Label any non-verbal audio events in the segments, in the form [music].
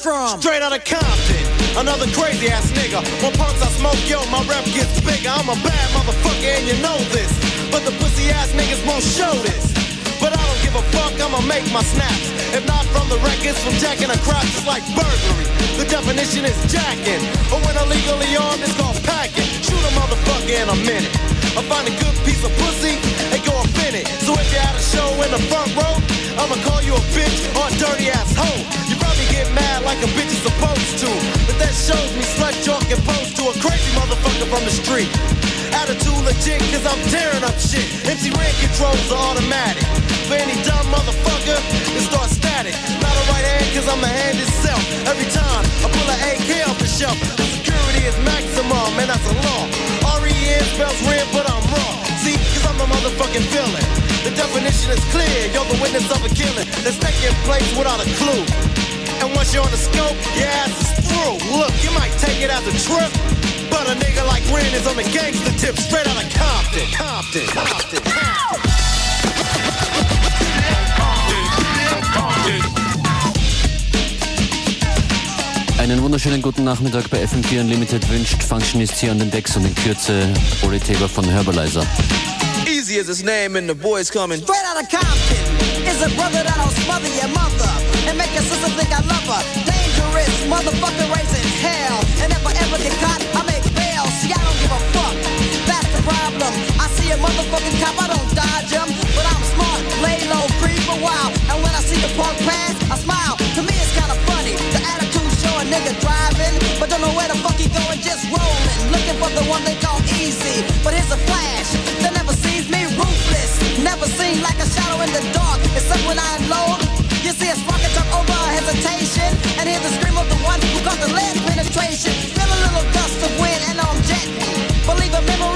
from. Straight out of Compton. Another crazy ass nigga. When punks I smoke, yo, my rep gets bigger. I'm a bad motherfucker and you know this. But the pussy ass niggas won't show this. But I don't give a fuck, I'ma make my snaps. If not from the records, from jacking a it's like burglary. The definition is jacking. But when illegally armed, it's called packing. Shoot a motherfucker in a minute. I find a good piece of pussy and go up in it. So if you're at a show in the front row, I'ma call you a bitch or a dirty ass hoe. You get mad like a bitch is supposed to. But that shows me slut and pose to a crazy motherfucker from the street. Attitude legit, cause I'm tearing up shit. MC Ren controls are automatic. For any dumb motherfucker, it starts static. Not a right hand, cause I'm the hand itself. Every time I pull an AK off the shelf, the security is maximum, and that's a law. R-E-N spells red, but I'm raw. See, cause I'm the motherfucking villain. The definition is clear, you're the witness of a killing that's taking place without a clue. And once you're on the scope, your ass is through. Look, you might take it as a trip, but a nigga like Ren is on the gangster tip, straight out of Compton. Compton, Compton, Compton. Einen wunderschönen guten Nachmittag bei FM4 Unlimited wünscht Functionist hier an den Decks und in Kürze Oli Taber von Herbalizer. Eazy as his name and the boys coming. Straight out of Compton is a brother that'll smother your mother and make your sister think I love her. Dangerous motherfucker raising hell. And if I ever get caught, I make bail. See, I don't give a fuck. That's the problem. I see a motherfucking cop, I don't dodge him. But I'm smart, lay low, creep a while. And when I see the punk pass, I smile. To me, it's kinda funny. The attitude show a nigga driving, but don't know where the fuck he going, just rolling. Looking for the one they call Eazy. But here's a flash that never me ruthless. Never seen like a shadow in the dark. Except when I unload. You see a sparking truck over a hesitation. And hear the scream of the one who got the lead penetration. Feel a little gust of wind and I'm jetting. Believe a memory,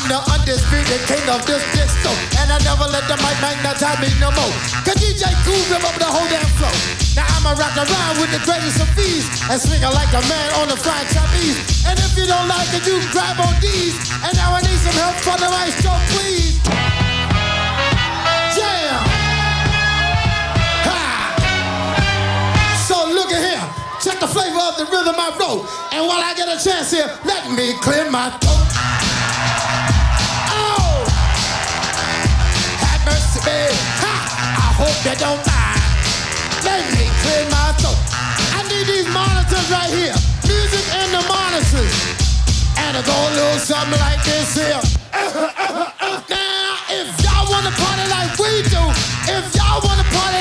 I'm the undisputed king of this disco. And I never let the mic magnetize me no more. Cause DJ Kool rip up the whole damn flow. Now I'ma rock around with the greatest of ease. And swing like a man on a fried Chinese. And if you don't like it, you grab on these. And now I need some help for the maestro, please. Yeah! Ha! So look at here. Check the flavor of the rhythm I wrote. And while I get a chance here, let me clear my throat. hope they don't die. Let me clear my throat. I need these monitors right here. Music in the monitors. And it's gonna do something like this here. [laughs] now, if y'all wanna party like we do, if y'all wanna party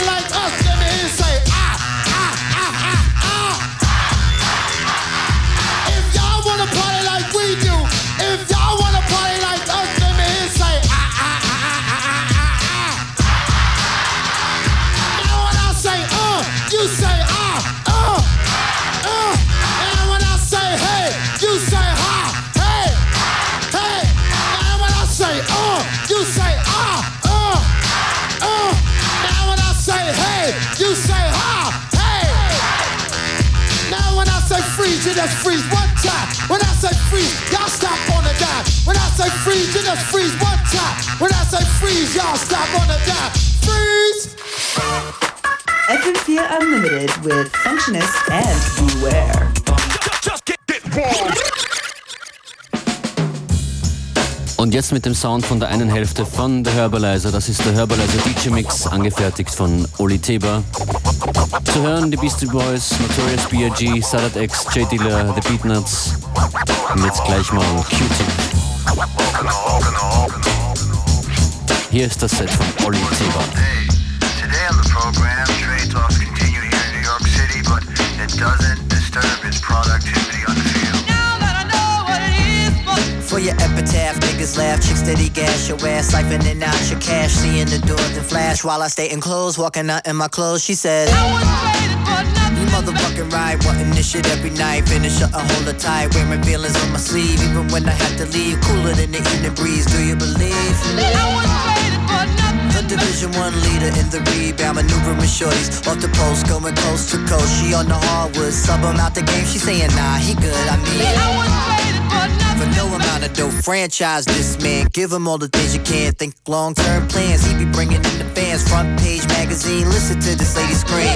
freeze, you just freeze one time. When I say freeze, y'all stop on the dime. Freeze! FM4 Unlimited with Functionist and Beware. Just get it wrong. Und jetzt mit dem Sound von der einen Hälfte von der Herbalizer. Das ist der Herbalizer DJ Mix, angefertigt von Oli Teber. Zu hören die Beastie Boys, Notorious B.I.G., Salad X, J Diller, The Beatnuts. Und jetzt gleich mal Q-Tip. Hier ist das Set von Ollie Teeba. Hey, today on the program, trade talks continue here in New York City, but it doesn't disturb its productivity on the field. For your epitaph, niggas laugh, chicks steady gas your ass, siphoning out your cash, seeing the door then flash while I stay in clothes, walking out in my clothes. She says, You motherfucking right, wanting this shit every night, finish up and hold her tight, wearing feelings on my sleeve, even when I have to leave, cooler than the evening breeze. Do you believe? I The Division One leader in the rebound, maneuvering shorties off the post, going coast to coast. She on the hardwood, sub him out the game. She saying, Nah, he good. I mean. I was For no amount of dope, franchise this man. Give him all the things you can't think. Long term plans, he be bringing in the fans. Front page magazine, listen to this lady scream.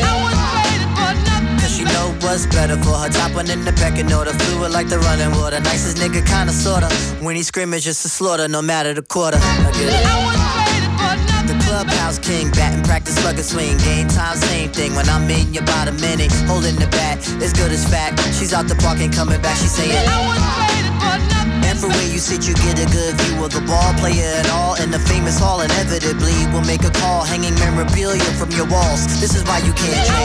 Cause she know what's better for her. Top one in the pecking order. Fluid like the running water. Nicest nigga, kinda sorta. When he scream, it's just a slaughter, no matter the quarter. I get it. The clubhouse king, bat and practice slugger swing. Game time, same thing. When I'm in, you about a minute. Holding the bat, as good as fat. She's out the park and coming back. She's saying, and for where you sit, you get a good view of the ball player and all in the famous hall. Inevitably, we'll make a call, hanging memorabilia from your walls. This is why you can't trade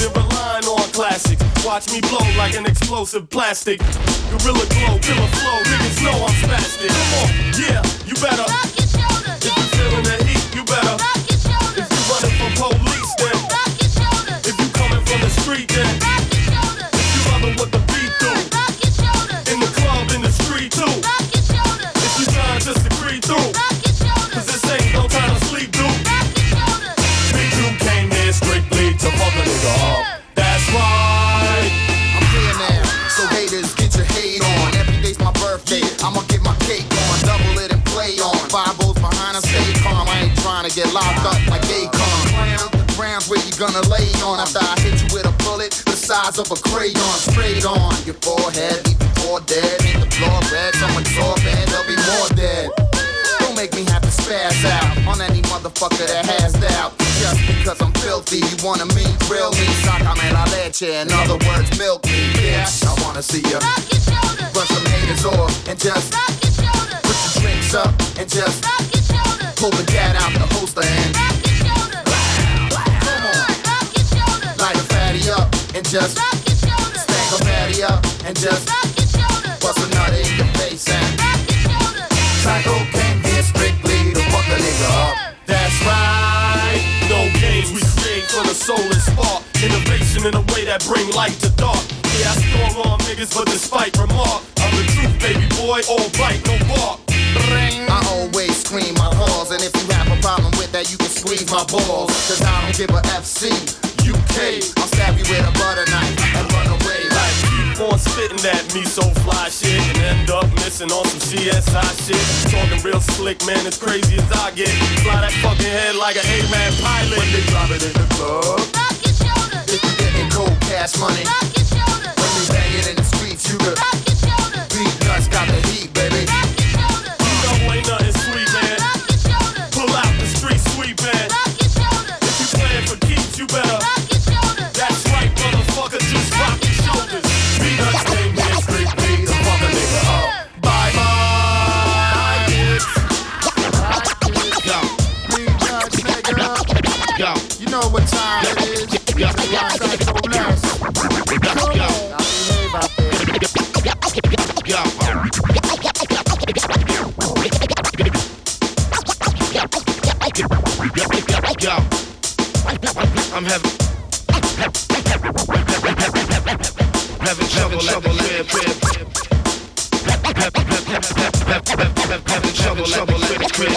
even relying on classics. Watch me blow like an explosive plastic. Gorilla glow, killer flow, niggas know I'm spastic. Come on, yeah, you better. I ain't trying to get locked up like Akon. Ground's where you gonna lay on after I hit you with a bullet the size of a crayon, straight on your forehead, leave you for dead. Make the floor red, someone saw bad, there'll be more dead. Don't make me have to spaz out on any motherfucker that has doubt. Just because I'm filthy, you wanna me, grill me, sácame la leche. In other words, milk me, bitch. I wanna see you run some haters off and just put your drinks up and just pull the gat out the holster and rock your shoulders. Come on, rock your shoulders. light a fatty up and just stank a fatty up and just rock your shoulders. bust a nut in your face and rock your shoulders. Psycho came here strictly to fuck a nigga up. That's right. No games we create for the soul and spark. Innovation in a way that bring light to dark. Yeah, I storm on niggas, but despite remark, I'm the truth, baby boy. All bite, no bark. That, you can squeeze my balls. Cause I don't give a FC, UK. I'll stab you with a butter knife and run away like Keep on spitting that me so fly shit and end up missing on some CSI shit. Talking real slick, man, as crazy as I get. Fly that fucking head like an A-man pilot. When they drop it in the club. if you getting cold cash money. Fuck your shoulder. When we bang it in the streets, you could beat nuts, got the heat, baby. Having trouble, the crib.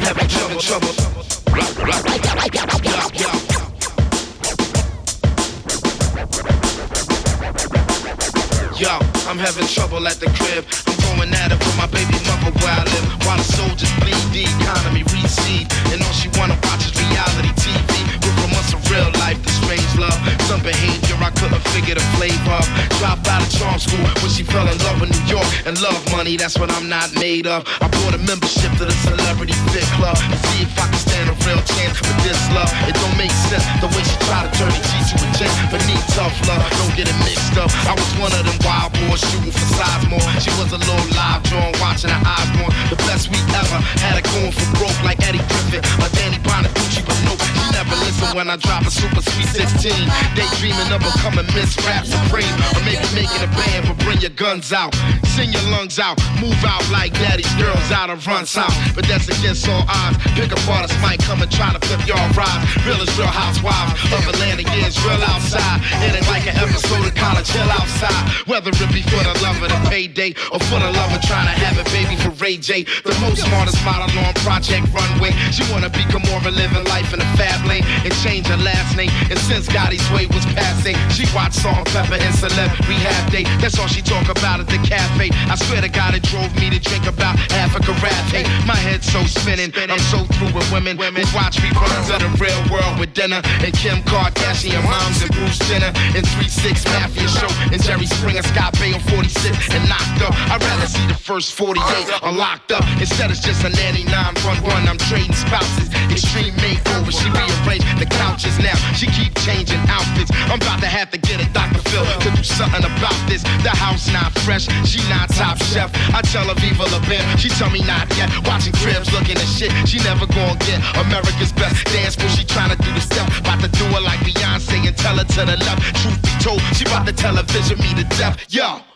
Having trouble. Yo, I'm having trouble at the crib. I'm going at it with my baby mother where I live. While the soldiers bleed, the economy recede. And all she wanna watch is reality TV. With from us of real life, the strange love. Some behavior I couldn't figure the flavor of. Dropped out of charm school when she fell in love with New York. And love money, that's what I'm not made of. I bought a membership to the Celebrity Fit Club. To see if I can stand a real chance with this love. It don't make sense the way she try to turn the G to a J. But need tough love, don't get it mixed up. I was one of them wild boys shooting for Sizemore. She was a little live drawing, watching her eyes more. The best we ever. Had her going for broke like Eddie Griffin or Danny Bonaducci, but no, she never listen when I drop a super sweet 16. Daydreaming of becoming Miss Rap Supreme, or maybe making a band, but bring your guns out, sing your lungs out, move out like daddy's girls out of run south. But that's against all odds. Pick up artists might come and try to flip your ride. Real is real housewives of Atlanta, yeah, it's real outside. It ain't like an episode of college, chill outside. Whether it be for the love of the payday or for the love of trying to have a baby for Ray J. The most smartest model on Project Runway. She wanna become more of a living life in a fab lane and change her last name. And since Gotti's way was passing, she watched Salt Pepper and Celeb Rehab Day. That's all she talk about at the cafe. I swear to God, it drove me to drink about half a carafe. My head's so spinning, I'm so through with women who watch me run to the real world with dinner and Kim Kardashian moms and Bruce Jenner and 3-6 Mafia Show and Jerry Springer, Scott Baio on 46 and knocked up. I'd rather see the first 48 or locked up. Instead, it's just a nanny 911. I'm trading spouses. Extreme makeover. She rearranged the couches now. She keep changing outfits. I'm about to have to get a Dr. Phil to do something about this. The house not fresh. She not top chef. I tell her Viva La Bam. She tell me not yet. Watching cribs, looking at shit. She never gonna get America's best dance school. She tryna do the step. About to do it like Beyonce and tell her to the left. Truth be told, she about to television me to death. Yo.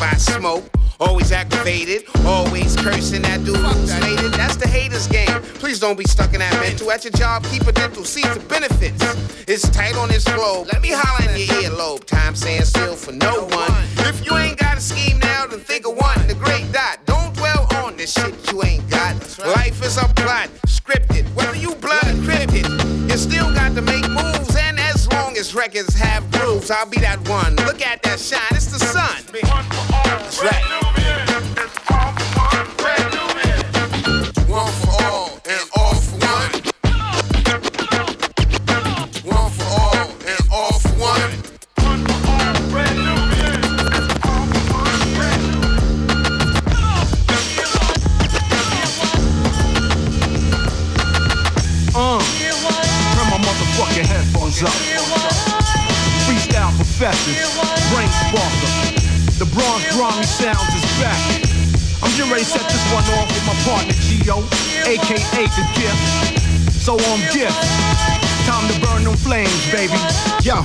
to smoke. Always aggravated, always cursing that dude who's. That's the haters game. Please don't be stuck in that mental. At your job, keep a dental, see the benefits. It's tight on this globe. Let me holler in your earlobe. Time saying still for no one. If you ain't got a scheme now, then think of one. The great dot. Don't dwell on the shit you ain't got. Life is a plot, scripted. Whether you blood encrypted, you still got to make moves. And as long as records have grooves, I'll be that one. Look at that shine, grimy sounds is back. I'm getting ready to set this one off with my partner Geo, aka the gift. So on gift. Time to burn them flames, baby. Yo,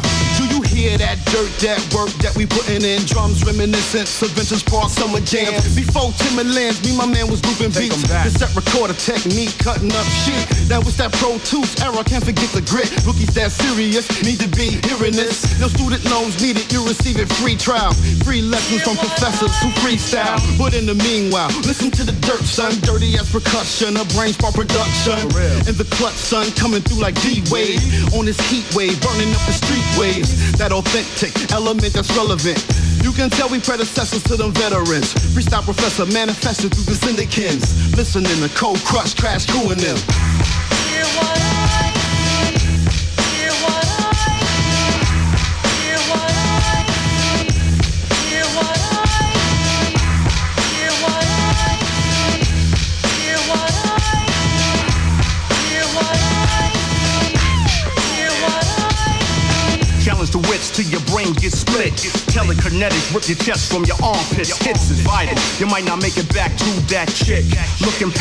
hear that dirt, that work that we putting in? Drums reminiscent of vintage park summer jams. Before Timberlands, me, my man was looping beats. Cassette recorder technique, cutting up shit. That was that Pro Tools era, can't forget the grit. Rookies that serious, need to be hearing this. No student loans needed, you receive it free trial. Free lessons from professors who freestyle. But in the meanwhile, listen to the dirt, son. Dirty as percussion, a brain spark production. In the clutch, son, coming through like D-Wave. On this heat wave, burning up the street waves. That authentic element that's relevant. You can tell we predecessors to them veterans. Freestyle professor manifested through the syndicants. Listening to Cold Crush, Crash, Crew and them. Wits till your brain gets split. Telekinetics rip your chest from your armpits. Hits is vital. You might not make it back to that chick. Looking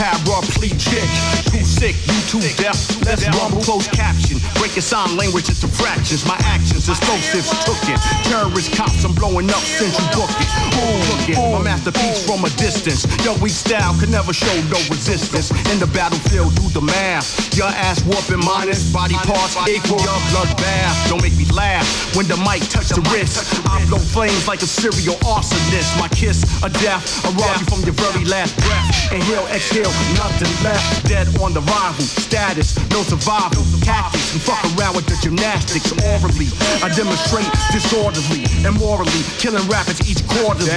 chick. Too sick, you too deaf. Let's rumble close caption. Break your sign language into fractions. My actions explosives took it. Terrorist cops, I'm blowing up central book it. Ooh, it. My masterpiece from a distance. Your weak style could never show no resistance. In the battlefield, do the math. Your ass whooping minus body parts equal your blood bath. Don't make me laugh when the mic touch the wrist. I blow flames like a serial arsonist. My kiss, a death, a rob you from your very last breath. Inhale, exhale, nothing left. Dead on the rival. Status, no survival. Tactics, and fuck around with the gymnastics orally. I demonstrate disorderly and morally, killing rappers each quarterly,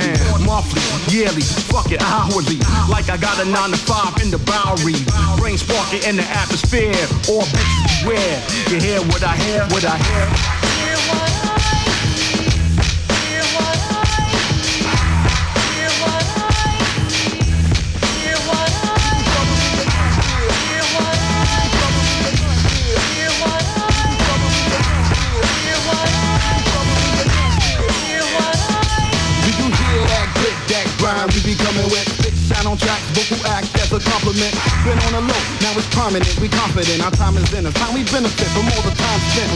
monthly, yearly, fuck it, hourly. Like I got a nine to five in the Bowery. Brain sparking in the atmosphere. All bitches beware. You hear what I hear? What I hear? Coming with? Big shine on tracks, vocal act as a compliment. Been on the low, now it's permanent. We confident, our time is in us. Time we benefit from all the time spent.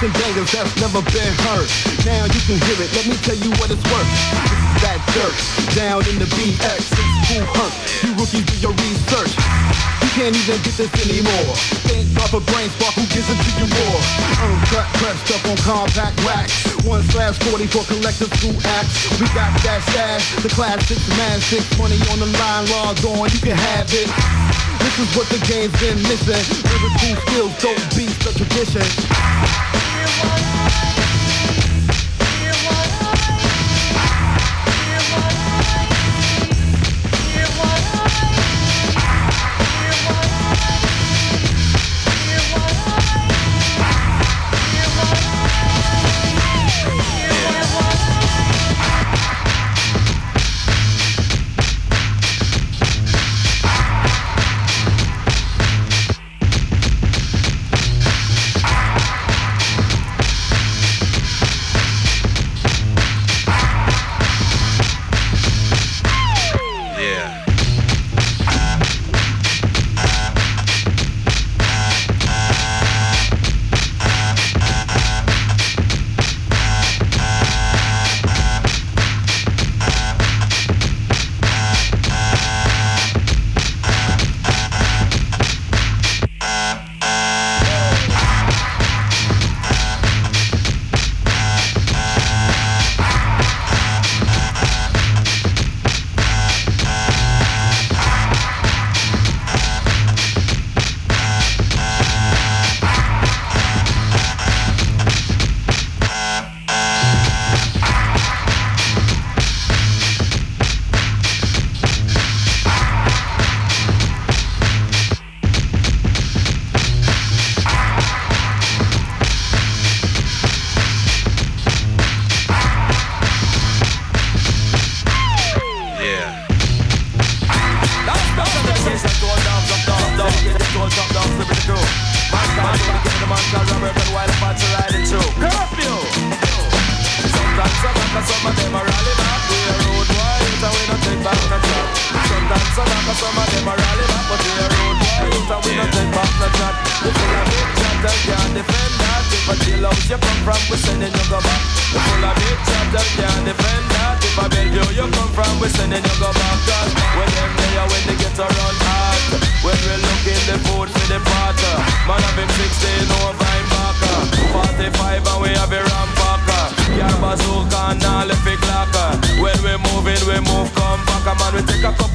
Some bangers that's never been heard. Now you can hear it. Let me tell you what it's worth. That dirt down in the BX. Who hurt? You rookies do your research. You can't even get this anymore. Think of a brain spark, who gives it to you more? Uncut, pressed up on compact wax. One slash 40 for collective two acts. We got that stash, the classics, man, six money on the line, logged on, you can have it. This is what the game's been missing. Lyrical skills, dope beats, the tradition.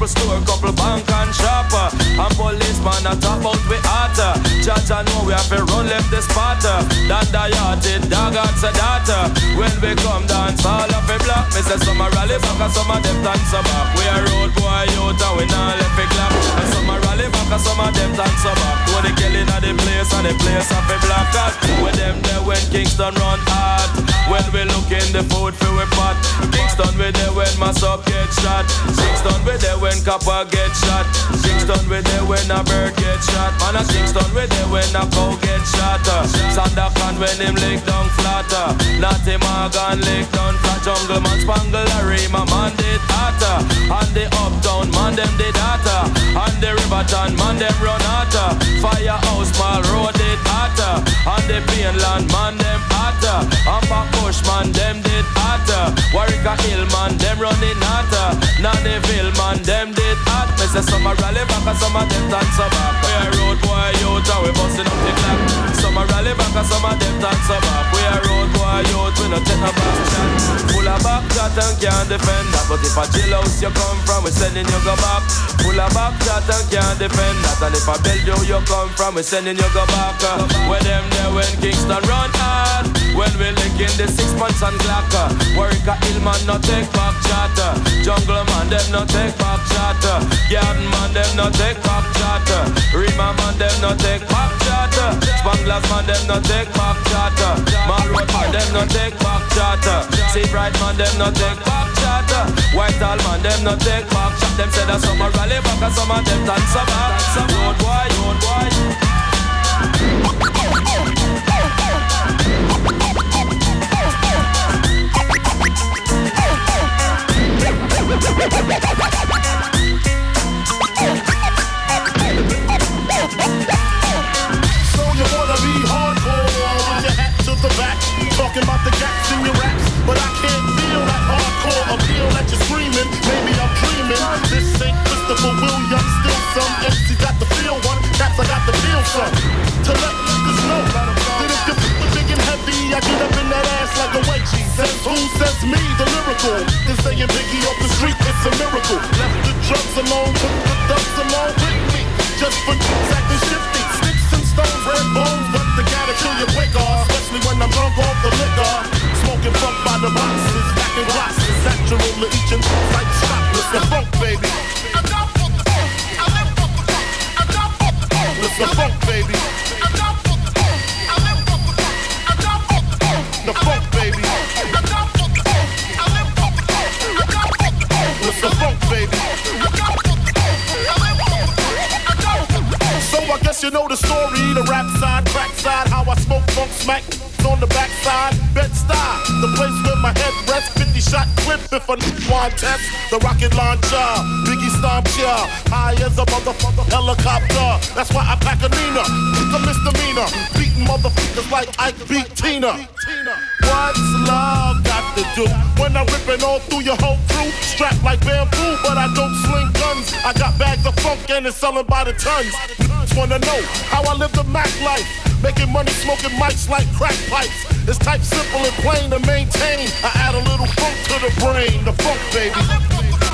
Store, couple bank and shopper. And policeman a top out we hotter. Judge I know we have to run left the spotter. Dan the yachted, dog out data. When we come dance, all of a block. Me say some a rally back and some of them dance a back. We a road boy out and we not left it clap. And some a rally back and some of them dance a back. When the killing of the place and the place of a black cat. When them there when Kingston run hard. When we look in the food for we pot. Kingston we there when mass up get shot. Kingston we there when copper get shot. Kingston we there when a bird get shot. Man a Kingston we there when a cow get shot. Uh. Sandakan when him lick down flatter. Uh. Natty Morgan lick down flat. Jungle man spangle Larry my man did hotter. Uh. And the uptown man them did hotter. And the Riverton man them run hotter. Firehouse mall road did hotter. And the Mainland man them hotter. And back Bush man them did hotter. Warwick Hill man them running hotter. Nannyville man, them did hot. Me say some a rally back and some of them dance a back. We a road boy youth and we busting up the clock. Some a rally back and some of them a back. We a road boy youth, we no take no back shot. Full of back shot and can't defend that. But if a jailhouse you come from, we sending you go back. Full of back shot and can't defend that. And if a Belgium you come from, we sending you go back. Uh, Where them there when Kingston run hard. When we lick in the six months and Glock. uh, Work a Hillman no take back chatter. Jungle man them no take back chatter. Garden man them no take back chatter. Rima man them no take back. Spanglers man them no take back chatter. Man road man them no take back chatter. See bright man them no take back chatter. White all man them no take back chat. Them say that some a rally back and some of them dance a back. Road boy, road boy. So [laughs] you wanna be hardcore with your hat to the back, talking about the gaps in your raps, but I can't feel that hardcore appeal that you're screaming. Maybe I'm dreaming. This ain't Christopher Williams, still some MC got the feel one, cats I got the feel some. To let niggas know that if you put the big and heavy, I get up in that ass like a wedgie. Says who says me, the lyrical. Then saying Biggie off the street, it's a miracle. Left the drugs alone, took the thugs along with me. Just for sticks and stones, red bones, but gotta kill you quicker. Especially when I'm drunk off the liquor. Smoking funk by the boxes, natural each and like. The funk, baby. The funk, baby. The funk, baby. The funk, baby. Guess you know the story, the rap side, crack side, how I smoke funk smack. On the backside, bed style, the place where my head rests, 50 shot clip if a one test, the rocket launcher, stomp ya, high as a motherfucker helicopter, that's why I pack a Nina, it's a misdemeanor, beating motherfuckers like Ike beat Tina. What's love got to do when I'm ripping all through your whole crew? Strapped like bamboo, but I don't sling guns. I got bags of funk and it's selling by the tons. Wanna know how I live the Mac life? Making money, smoking mics like crack pipes. It's type simple and plain to maintain. I add a little funk to the brain, the funk baby.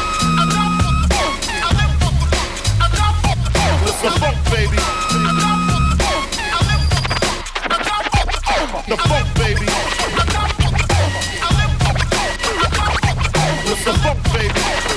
It's the funk baby. The funk baby. It's the funk baby.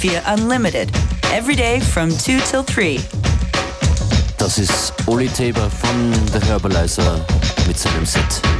Via Unlimited. Every day from 2 till 3. Das ist Ollie Teeba von The Herbaliser mit seinem Set.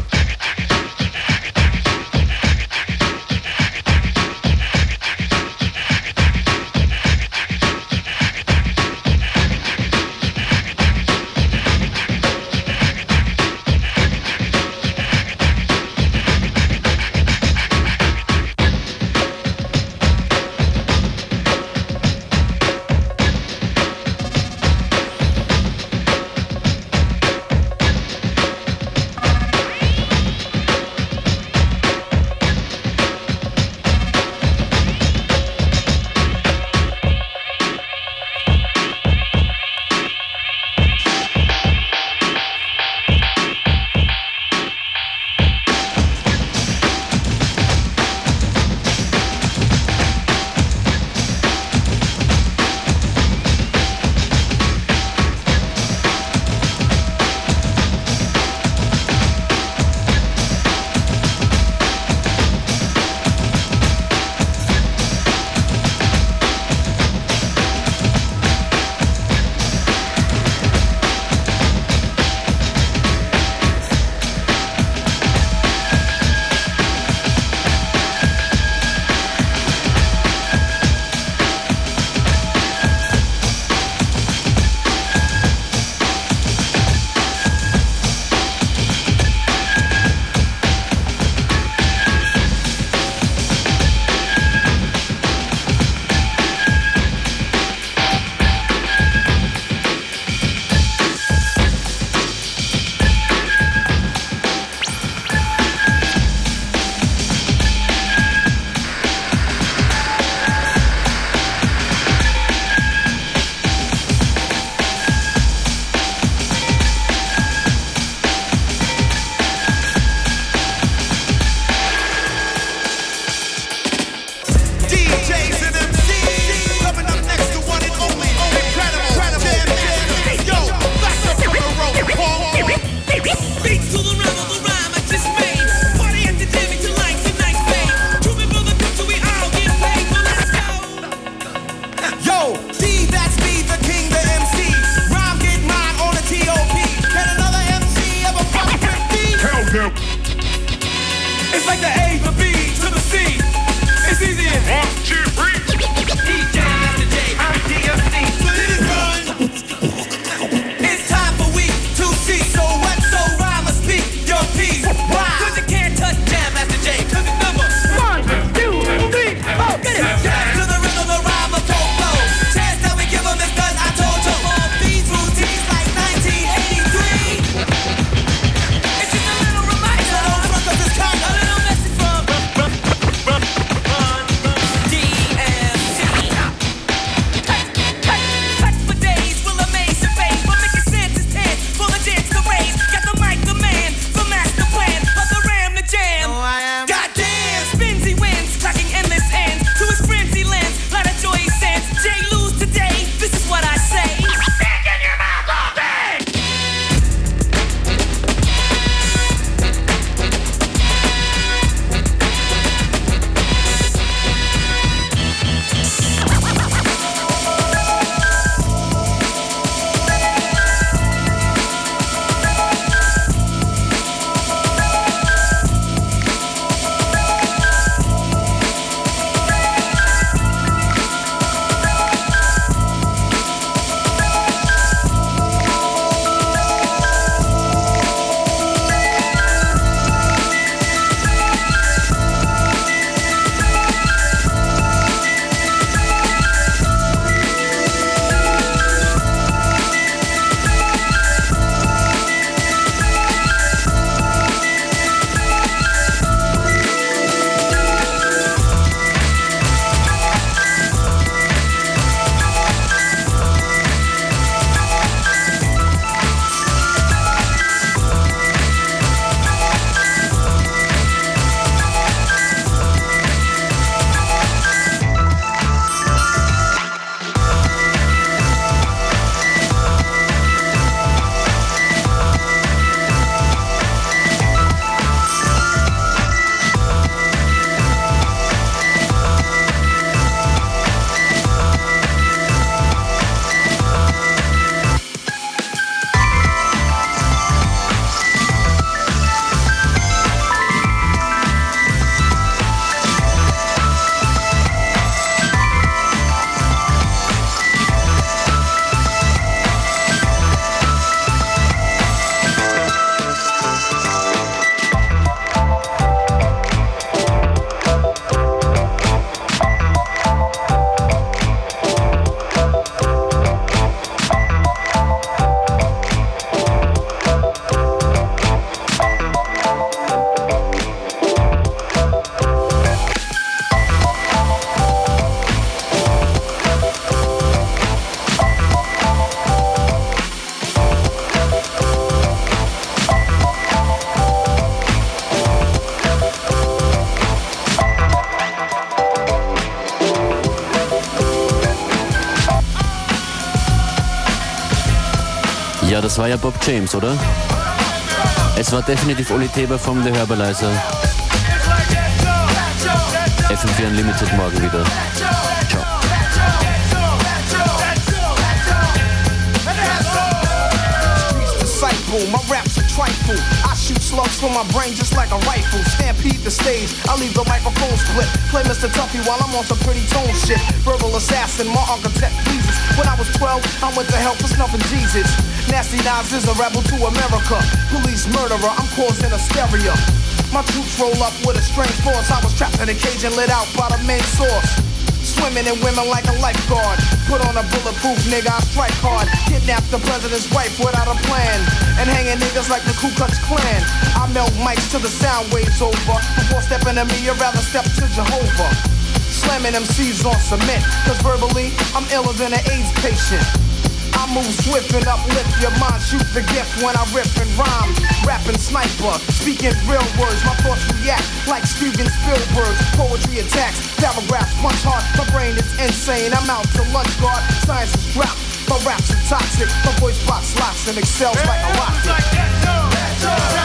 Das war ja Bob James, oder? Es war definitiv Oli Teber vom The Herbalizer. FM4 Unlimited morgen wieder. Ciao. My are I shoot slugs from my brain just like a rifle. Stampede the stage. I leave the microphone split. Play Mr. Tuffy while I'm on some pretty tone shit. Verbal assassin, my architect pleases. When I was 12, I went to hell for snuffing Jesus. Nasty Nas is a rebel to America. Police murderer, I'm causing hysteria. My troops roll up with a strange force. I was trapped in a cage and lit out by the main source. Swimming in women like a lifeguard. Put on a bulletproof nigga, I strike hard. Kidnap the president's wife without a plan. And hanging niggas like the Ku Klux Klan. I melt mics till the sound waves over. Before stepping to me, you'd rather step to Jehovah. Slamming MCs on cement. Cause verbally, I'm iller than an AIDS patient. Move swift and uplift your mind. Shoot the gift when I rip and rhyme. Rapping sniper, speaking real words. My thoughts react like Steven Spielberg. Poetry attacks, paragraphs punch hard. My brain is insane. I'm out to lunch guard. Science is rap. My raps are toxic. My voice box locks and excels like a rocket. You